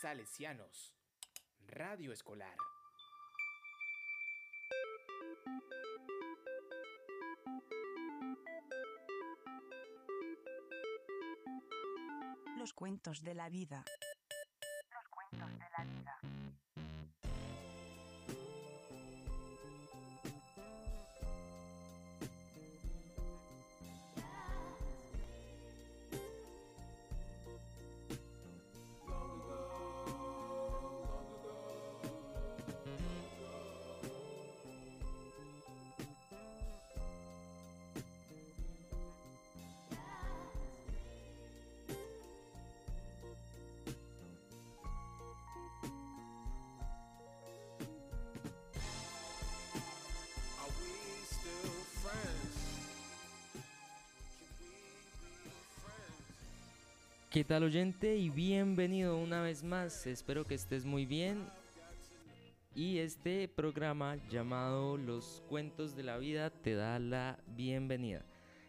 Salesianos. Radio Escolar. Los cuentos de la vida. Los cuentos de la vida. ¿Qué tal oyente? Y bienvenido una vez más. Espero que estés muy bien. Y este programa llamado Los Cuentos de la Vida te da la bienvenida.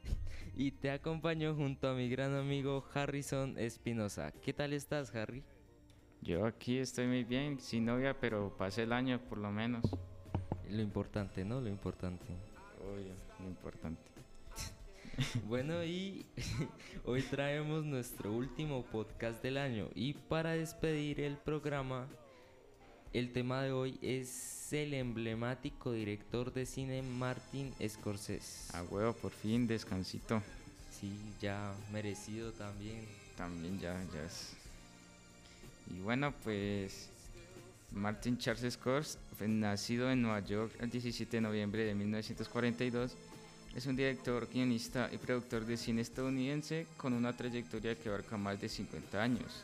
Y te acompaño junto a mi gran amigo Harrison Espinosa. ¿Qué tal estás, Harry? Yo aquí estoy muy bien, sin novia, pero pasé el año por lo menos. Lo importante, ¿no? Lo importante. Obvio, lo importante. Bueno, y hoy traemos nuestro último podcast del año. Y para despedir el programa, el tema de hoy es el emblemático director de cine Martin Scorsese. A huevo, por fin, descansito. Sí, ya merecido también. También ya, ya es. Y bueno, pues. Martin Charles Scorsese, fue nacido en Nueva York el 17 de noviembre de 1942, es un director, guionista y productor de cine estadounidense con una trayectoria que abarca más de 50 años.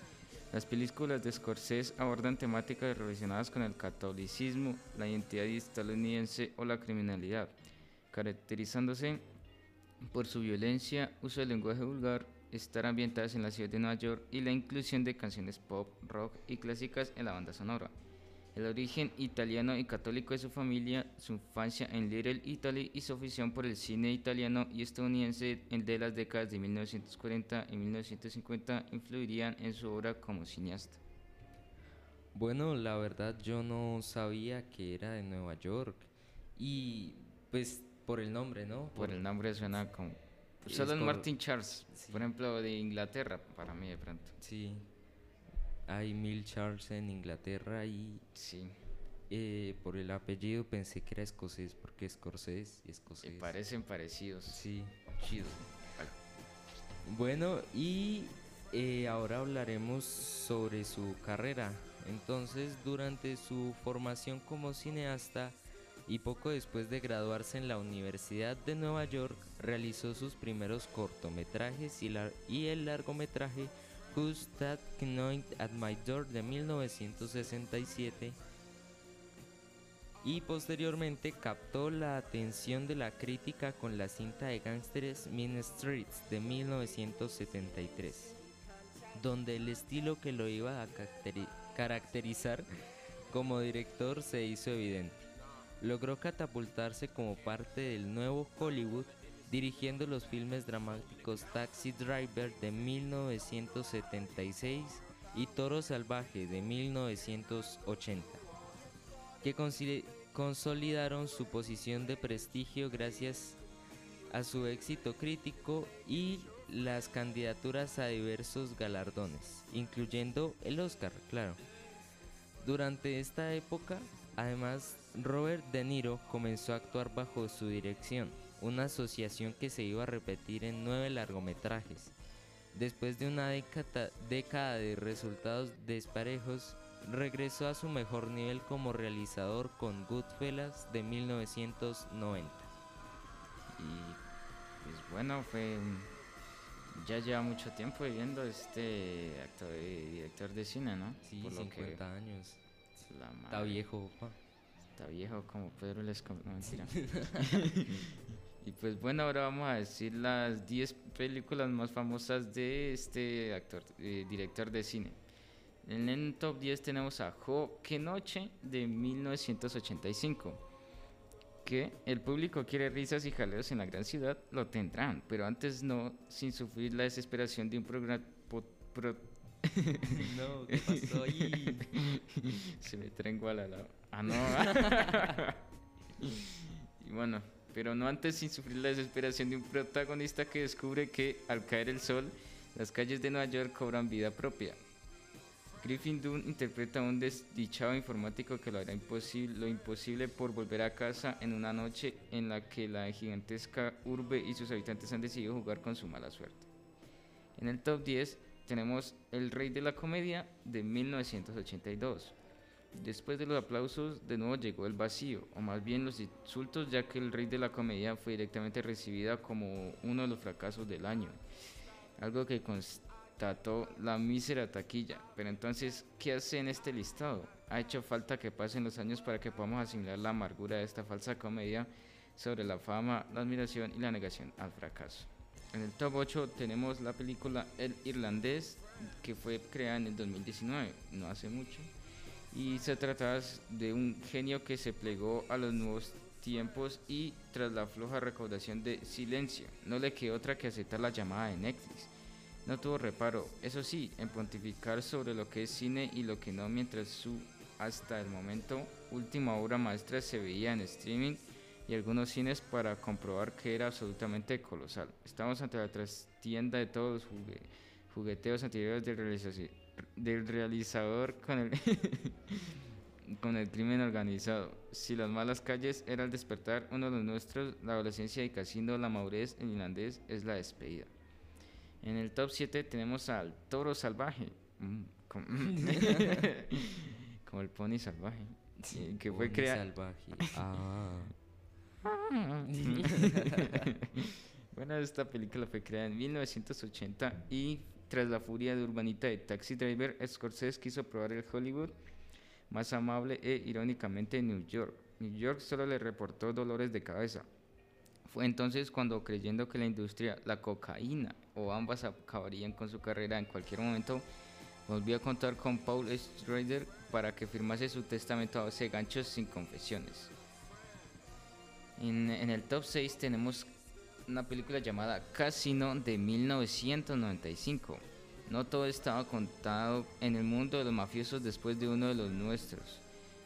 Las películas de Scorsese abordan temáticas relacionadas con el catolicismo, la identidad estadounidense o la criminalidad, caracterizándose por su violencia, uso del lenguaje vulgar, estar ambientadas en la ciudad de Nueva York y la inclusión de canciones pop, rock y clásicas en la banda sonora. El origen italiano y católico de su familia, su infancia en Little Italy y su afición por el cine italiano y estadounidense en de las décadas de 1940 y 1950 influirían en su obra como cineasta. Bueno, la verdad yo no sabía que era de Nueva York. Y pues por el nombre, ¿no? Por el nombre suena como... Solo en como- Martin Charles, Sí. por ejemplo, de Inglaterra, para mí de pronto. Sí. Hay mil Charles en Inglaterra y Sí, eh, por el apellido pensé que era escocés porque Scorsese y escocés. parecen parecidos. Sí, chido. Bueno, y eh, ahora hablaremos sobre su carrera. Entonces, durante su formación como cineasta y poco después de graduarse en la Universidad de Nueva York, realizó sus primeros cortometrajes y, y el largometraje Who's That Knocked at My Door de 1967 y posteriormente captó la atención de la crítica con la cinta de gángsteres Mean Streets de 1973, donde el estilo que lo iba a caracteri- caracterizar como director se hizo evidente. Logró catapultarse como parte del nuevo Hollywood dirigiendo los filmes dramáticos Taxi Driver de 1976 y Toro Salvaje de 1980 que consolidaron su posición de prestigio gracias a su éxito crítico y las candidaturas a diversos galardones, incluyendo el Oscar, claro. Durante esta época, además, Robert De Niro comenzó a actuar bajo su dirección, una asociación que se iba a repetir en nueve largometrajes. Después de una década, década de resultados desparejos, regresó a su mejor nivel como realizador con Goodfellas de 1990. Y pues bueno, fue ya lleva mucho tiempo viviendo este actor y director de cine, ¿no? Sí, Por lo 50 años. Está viejo. Está viejo como Pedro Lescom, no mentira. y pues bueno, ahora vamos a decir las 10 películas más famosas de este actor, eh, director de cine. En el top 10 tenemos a Jo, noche de 1985. que el público quiere risas y jaleos en la gran ciudad, lo tendrán, pero antes no, sin sufrir la desesperación de un programa... No, ¿qué pasó ahí? Se me trengó al lado. Ah, no. y bueno, pero no antes sin sufrir la desesperación de un protagonista que descubre que al caer el sol, las calles de Nueva York cobran vida propia. Griffin Dunn interpreta a un desdichado informático que lo hará imposible, lo imposible por volver a casa en una noche en la que la gigantesca urbe y sus habitantes han decidido jugar con su mala suerte. En el top 10 tenemos El Rey de la Comedia de 1982. Después de los aplausos, de nuevo llegó el vacío, o más bien los insultos, ya que El Rey de la Comedia fue directamente recibida como uno de los fracasos del año. Algo que constató la mísera taquilla. Pero entonces, ¿qué hace en este listado? Ha hecho falta que pasen los años para que podamos asimilar la amargura de esta falsa comedia sobre la fama, la admiración y la negación al fracaso. En el top 8 tenemos la película El Irlandés, que fue creada en el 2019, no hace mucho. Y se trata de un genio que se plegó a los nuevos tiempos y tras la floja recaudación de Silencio, no le quedó otra que aceptar la llamada de Netflix. No tuvo reparo, eso sí, en pontificar sobre lo que es cine y lo que no, mientras su, hasta el momento, última obra maestra se veía en streaming y algunos cines para comprobar que era absolutamente colosal. Estamos ante la trastienda de todos los jugue- jugueteos anteriores del, realizaci- del realizador con el, con el crimen organizado. Si las malas calles era el despertar, uno de los nuestros, la adolescencia y casino, la madurez en irlandés es la despedida. En el top 7 tenemos al toro salvaje. Mm, como, como el pony salvaje. eh, que fue creado. salvaje. Ah. bueno, esta película fue creada en 1980 y tras la furia de urbanita de Taxi Driver, Scorsese quiso probar el Hollywood más amable e irónicamente New York. New York solo le reportó dolores de cabeza. Fue entonces cuando creyendo que la industria, la cocaína o ambas acabarían con su carrera en cualquier momento, volvió a contar con Paul Schrader para que firmase su testamento a base de ganchos sin confesiones. En, en el top 6 tenemos una película llamada Casino de 1995. No todo estaba contado en el mundo de los mafiosos después de uno de los nuestros.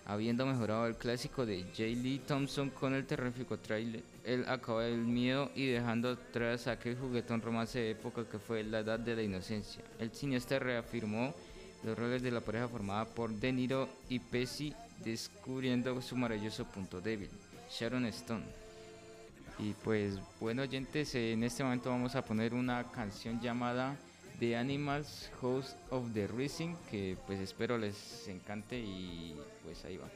Habiendo mejorado el clásico de J. Lee Thompson con el terrífico trailer, él acabó el miedo y dejando atrás aquel juguetón romance de época que fue la edad de la inocencia. El cineasta reafirmó los roles de la pareja formada por De Niro y Pesci, descubriendo su maravilloso punto débil, Sharon Stone. Y pues bueno oyentes, en este momento vamos a poner una canción llamada The Animals House of the Rising, que pues espero les encante y pues ahí va.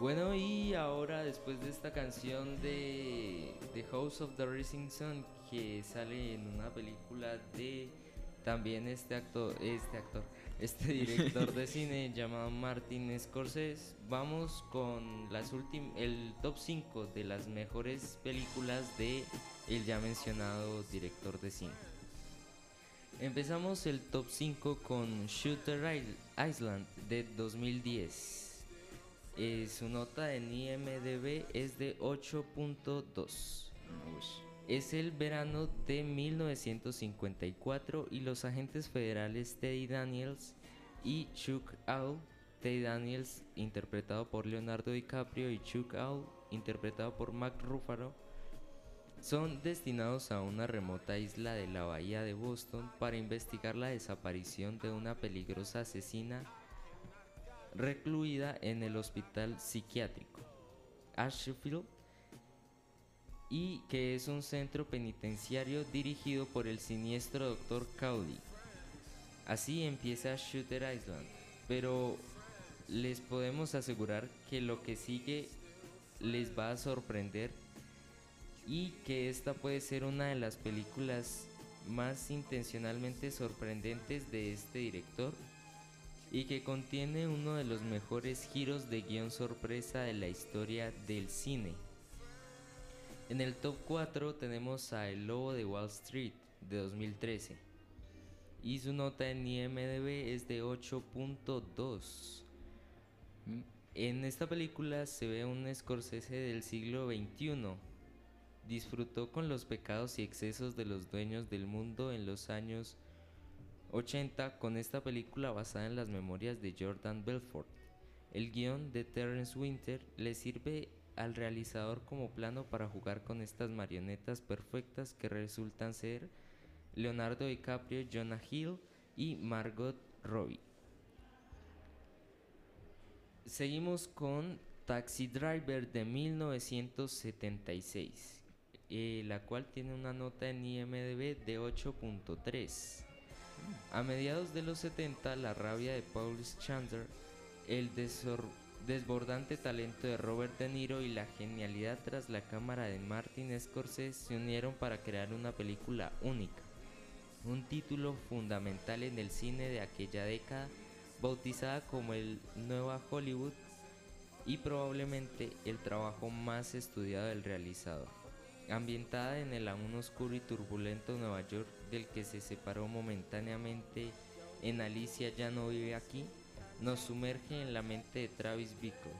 Bueno, y ahora después de esta canción de The House of the Rising Sun que sale en una película de también este actor, este actor, este director de cine llamado Martin Scorsese, vamos con las últim- el top 5 de las mejores películas de el ya mencionado director de cine. Empezamos el top 5 con Shooter Island de 2010. Eh, su nota en IMDB es de 8.2. Es el verano de 1954 y los agentes federales Teddy Daniels y Chuck Owl, Teddy Daniels interpretado por Leonardo DiCaprio y Chuck Owl interpretado por Mark Ruffalo, son destinados a una remota isla de la bahía de Boston para investigar la desaparición de una peligrosa asesina recluida en el hospital psiquiátrico Ashfield y que es un centro penitenciario dirigido por el siniestro Dr. Cowley. Así empieza Shooter Island, pero les podemos asegurar que lo que sigue les va a sorprender y que esta puede ser una de las películas más intencionalmente sorprendentes de este director y que contiene uno de los mejores giros de guion sorpresa de la historia del cine. En el top 4 tenemos a El Lobo de Wall Street de 2013 y su nota en IMDb es de 8.2. Mm, En esta película se ve un Scorsese del siglo XXI. Disfrutó con los pecados y excesos de los dueños del mundo en los años 80 con esta película basada en las memorias de Jordan Belfort. El guion de Terrence Winter le sirve al realizador como plano para jugar con estas marionetas perfectas que resultan ser Leonardo DiCaprio, Jonah Hill y Margot Robbie. Seguimos con Taxi Driver de 1976, eh, la cual tiene una nota en IMDb de 8.3. A mediados de los 70, la rabia de Paul Chandler, el desbordante talento de Robert De Niro y la genialidad tras la cámara de Martin Scorsese se unieron para crear una película única, un título fundamental en el cine de aquella década, bautizada como el Nueva Hollywood y probablemente el trabajo más estudiado del realizador. Ambientada en el aún oscuro y turbulento Nueva York del que se separó momentáneamente en Alicia ya no vive aquí, nos sumerge en la mente de Travis Bickle,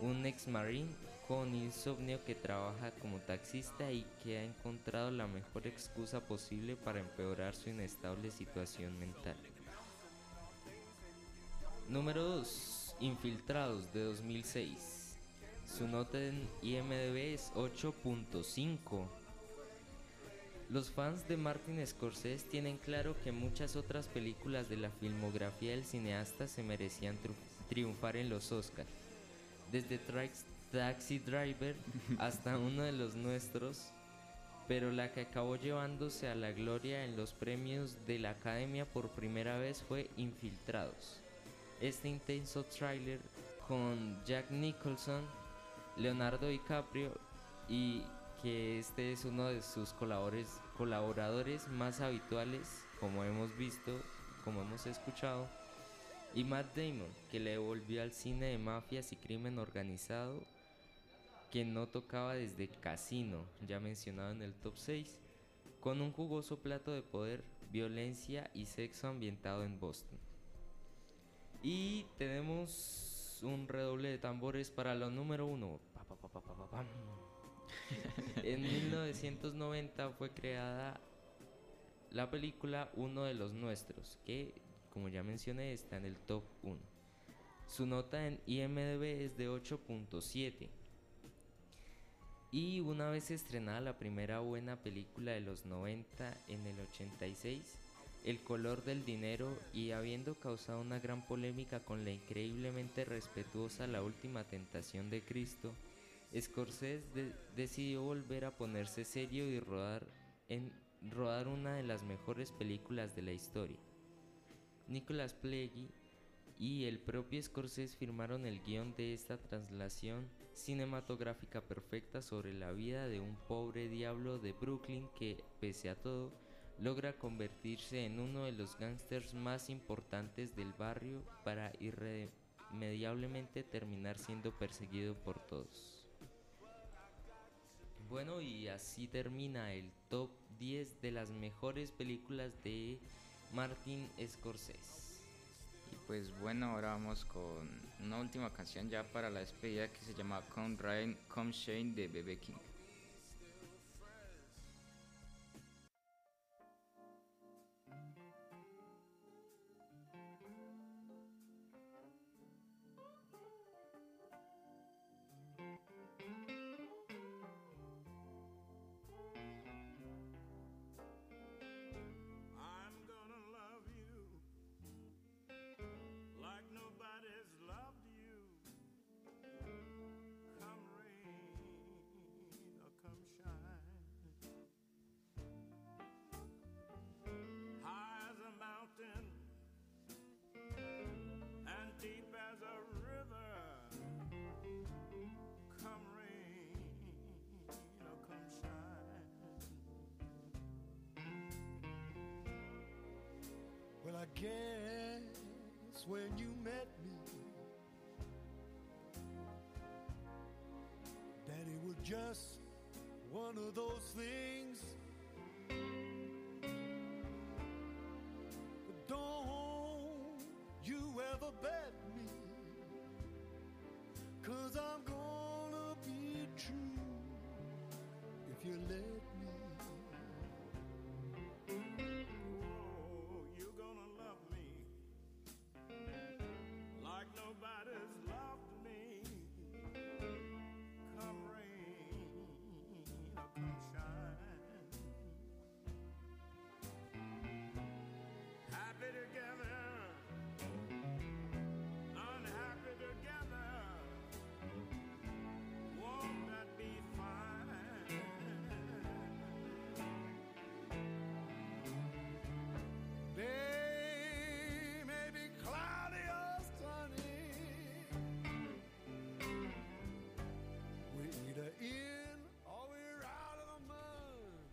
un ex marine con insomnio que trabaja como taxista y que ha encontrado la mejor excusa posible para empeorar su inestable situación mental. Número 2. Infiltrados de 2006. Su nota en IMDb es 8.5. Los fans de Martin Scorsese tienen claro que muchas otras películas de la filmografía del cineasta se merecían triunfar en los Oscars. Desde Taxi Driver hasta uno de los nuestros, pero la que acabó llevándose a la gloria en los premios de la Academia por primera vez fue Infiltrados. Este intenso tráiler con Jack Nicholson, Leonardo DiCaprio y que este es uno de sus colaboradores, colaboradores más habituales, como hemos visto, como hemos escuchado, y Matt Damon, que le devolvió al cine de mafias y crimen organizado que no tocaba desde Casino, ya mencionado en el top 6, con un jugoso plato de poder, violencia y sexo ambientado en Boston. Y tenemos un redoble de tambores para lo número 1, En 1990 fue creada la película Uno de los Nuestros, que, como ya mencioné, está en el top 1. Su nota en IMDb es de 8.7. Y una vez estrenada la primera buena película de los 90 en el 86, El color del dinero y habiendo causado una gran polémica con la increíblemente respetuosa La última tentación de Cristo, Scorsese de- decidió volver a ponerse serio y rodar en rodar una de las mejores películas de la historia. Nicolas Pileggi y el propio Scorsese firmaron el guion de esta traslación cinematográfica perfecta sobre la vida de un pobre diablo de Brooklyn que, pese a todo, logra convertirse en uno de los gángsters más importantes del barrio para irremediablemente terminar siendo perseguido por todos. Bueno, y así termina el top 10 de las mejores películas de Martin Scorsese. Y pues bueno, ahora vamos con una última canción ya para la despedida que se llama Come Rain, Come Shane de Bebe King. Guess when you met me, that it was just one of those things. But don't you ever bet me, cause I'm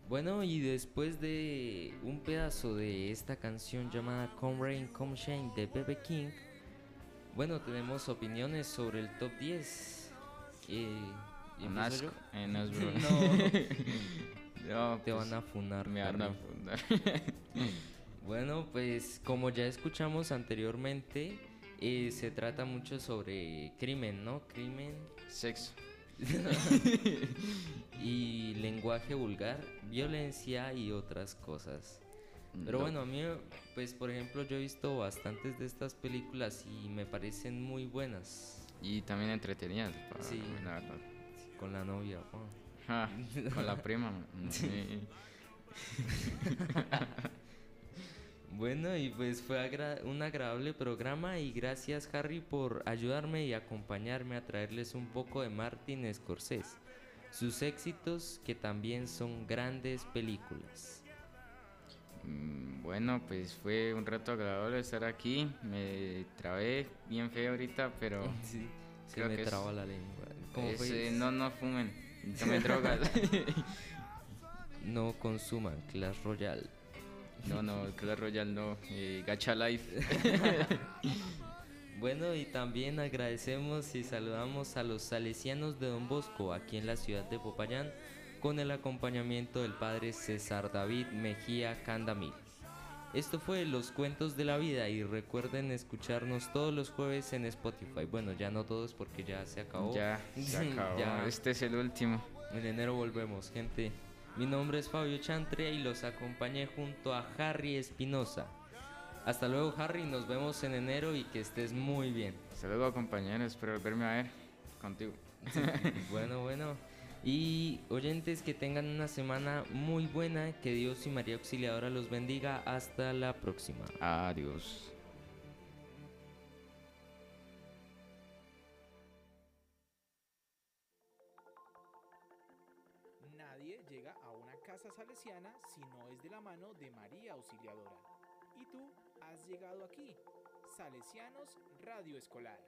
Bueno, y después de un pedazo de esta canción llamada Come Rain, Come Shine de Bebe King, bueno, tenemos opiniones sobre el top 10. Eh, Un. Eh, no, es. No, te pues, van a funar. Me van a fundar. Bueno, pues como ya escuchamos anteriormente, eh, se trata mucho sobre crimen, ¿no? Crimen Sexo. Y lenguaje vulgar, violencia y otras cosas. Pero No. bueno, a mí, pues por ejemplo, yo he visto bastantes de estas películas y me parecen muy buenas. Y también entretenidas. pa- Sí. La verdad. Con la novia. oh. Con la prima. Bueno, y pues fue agra- un agradable programa y gracias Harry por ayudarme y acompañarme a traerles un poco de Martin Scorsese, sus éxitos que también son grandes películas. Mm, Bueno, pues fue un rato agradable estar aquí. Me trabé bien feo ahorita, pero Sí, se Creo me que es- traba la lengua. ¿Cómo es, fue? eh, no, no fumen, tomen drogas. No consuman Clash Royale. no, no, Clash Royale no, eh, Gacha Life. Bueno, y también agradecemos y saludamos a los salesianos de Don Bosco aquí en la ciudad de Popayán con el acompañamiento del padre César David Mejía Candamil. Esto fue Los Cuentos de la Vida y recuerden escucharnos todos los jueves en Spotify. Bueno, ya no todos porque ya se acabó. Ya, se acabó. Ya. Este es el último. En enero volvemos, gente. Mi nombre es Fabio Chantre y los acompañé junto a Harry Espinosa. Hasta luego, Harry. Nos vemos en enero y que estés muy bien. Hasta luego, compañeros. Espero volverme a ver contigo. Bueno, bueno. Y oyentes que tengan una semana muy buena. Que Dios y María Auxiliadora los bendiga. Hasta la próxima. Adiós. Nadie llega a una casa salesiana si no es de la mano de María Auxiliadora. Y tú llegado aquí, Salesianos Radio Escolar.